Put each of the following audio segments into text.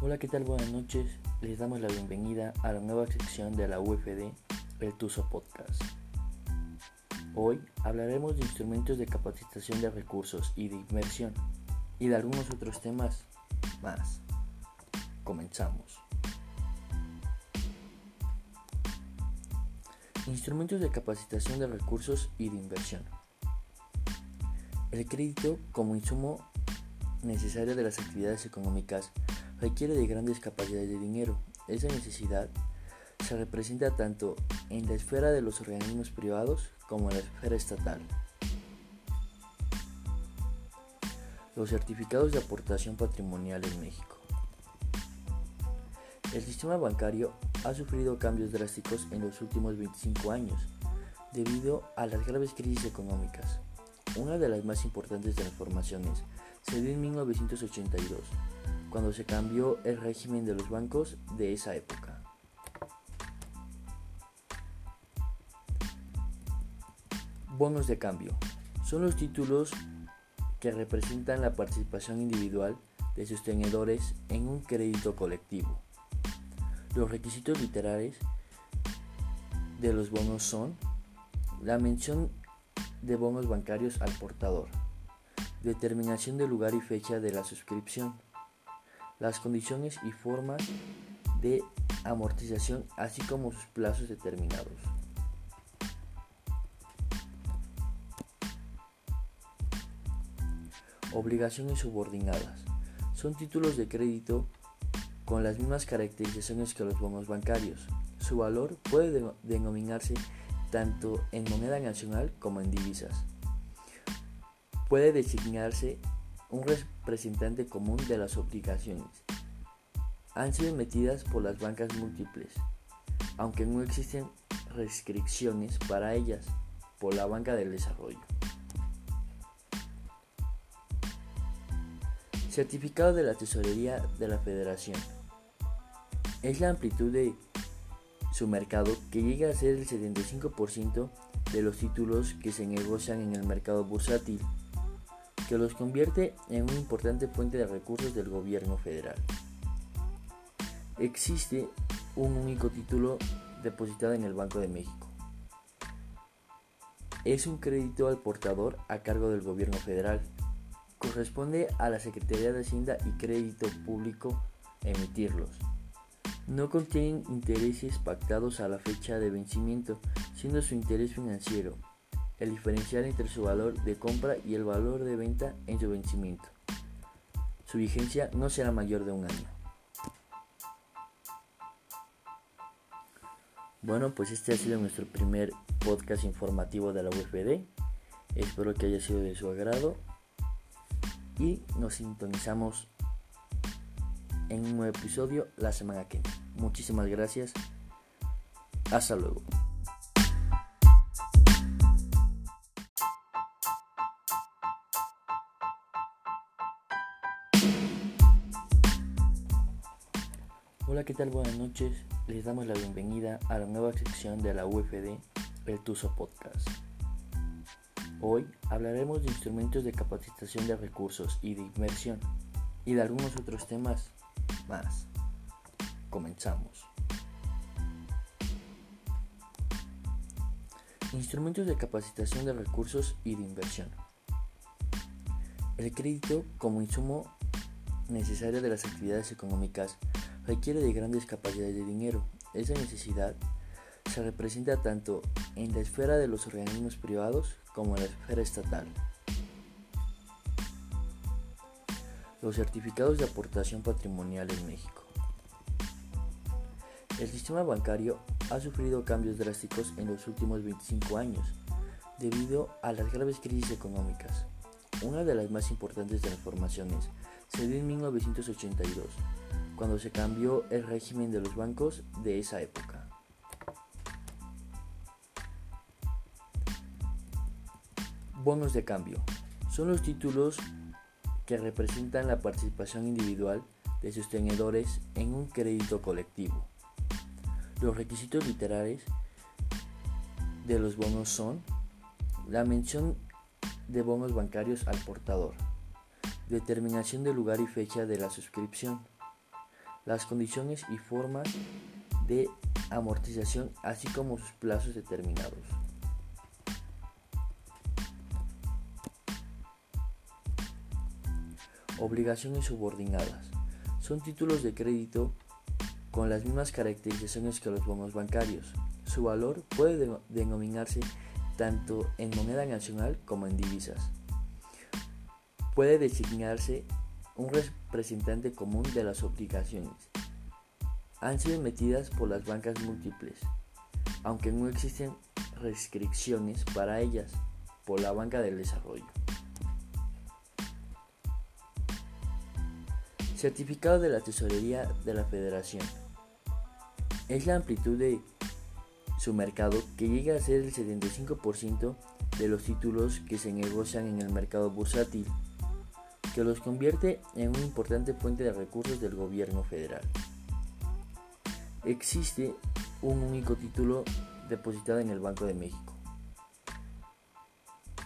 Hola, ¿qué tal? Buenas noches. Les damos la bienvenida a la nueva sección de la UFD, el Tuso Podcast. Hoy hablaremos de instrumentos de capacitación de recursos y de inversión y de algunos otros temas más. Comenzamos. Instrumentos de capacitación de recursos y de inversión. El crédito como insumo necesario de las actividades económicas requiere de grandes capacidades de dinero. Esa necesidad se representa tanto en la esfera de los organismos privados como en la esfera estatal. Los certificados de aportación patrimonial en México. El sistema bancario ha sufrido cambios drásticos en los últimos 25 años debido a las graves crisis económicas. Una de las más importantes transformaciones se dio en 1982, cuando se cambió el régimen de los bancos de esa época. Bonos de cambio. Son los títulos que representan la participación individual de sostenedores en un crédito colectivo. Los requisitos literales de los bonos son la mención de bonos bancarios al portador, determinación del lugar y fecha de la suscripción, las condiciones y formas de amortización, así como sus plazos determinados. Obligaciones subordinadas. Son títulos de crédito con las mismas caracterizaciones que los bonos bancarios. Su valor puede denominarse tanto en moneda nacional como en divisas. Puede designarse un representante común de las obligaciones. Han sido emitidas por las bancas múltiples, aunque no existen restricciones para ellas por la Banca del Desarrollo. Certificado de la Tesorería de la Federación. Es la amplitud de su mercado que llega a ser el 75% de los títulos que se negocian en el mercado bursátil, que los convierte en una importante fuente de recursos del gobierno federal. Existe un único título depositado en el Banco de México. Es un crédito al portador a cargo del gobierno federal. Corresponde a la Secretaría de Hacienda y Crédito Público emitirlos. No contienen intereses pactados a la fecha de vencimiento, siendo su interés financiero el diferencial entre su valor de compra y el valor de venta en su vencimiento. Su vigencia no será mayor de un año. Bueno, pues este ha sido nuestro primer podcast informativo de la UFD. Espero que haya sido de su agrado y nos sintonizamos en un nuevo episodio la semana que viene. Muchísimas gracias. Hasta luego. ¿Qué tal? Buenas noches. Les damos la bienvenida a la nueva sección de la UFD, el Tuso Podcast. Hoy hablaremos de instrumentos de capacitación de recursos y de inversión y de algunos otros temas más. Comenzamos. Instrumentos de capacitación de recursos y de inversión. El crédito como insumo necesario de las actividades económicas requiere de grandes capacidades de dinero. Esa necesidad se representa tanto en la esfera de los organismos privados como en la esfera estatal. Los certificados de aportación patrimonial en México. El sistema bancario ha sufrido cambios drásticos en los últimos 25 años debido a las graves crisis económicas. Una de las más importantes transformaciones se dio en 1982, cuando se cambió el régimen de los bancos de esa época. Bonos de cambio. Son los títulos que representan la participación individual de sostenedores en un crédito colectivo. Los requisitos literales de los bonos son la mención de bonos bancarios al portador, determinación del lugar y fecha de la suscripción, las condiciones y formas de amortización, así como sus plazos determinados. Obligaciones subordinadas. Son títulos de crédito con las mismas caracterizaciones que los bonos bancarios. Su valor puede denominarse tanto en moneda nacional como en divisas. Puede designarse un representante común de las obligaciones. Han sido emitidas por las bancas múltiples, aunque no existen restricciones para ellas por la Banca del Desarrollo. Certificado de la Tesorería de la Federación. Es la amplitud de su mercado que llega a ser el 75% de los títulos que se negocian en el mercado bursátil, que los convierte en una importante fuente de recursos del gobierno federal. Existe un único título depositado en el Banco de México.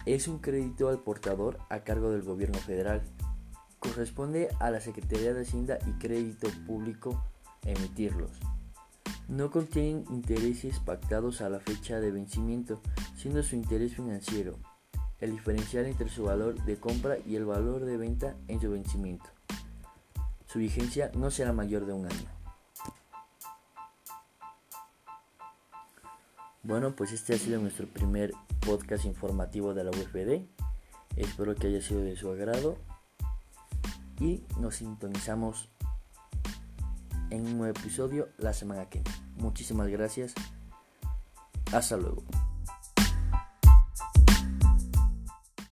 Es un crédito al portador a cargo del gobierno federal corresponde a la Secretaría de Hacienda y Crédito Público emitirlos. No contienen intereses pactados a la fecha de vencimiento, siendo su interés financiero el diferencial entre su valor de compra y el valor de venta en su vencimiento. Su vigencia no será mayor de un año. Bueno, pues este ha sido nuestro primer podcast informativo de la UFD. Espero que haya sido de su agrado y nos sintonizamos en un nuevo episodio la semana que viene. Muchísimas gracias. Hasta luego.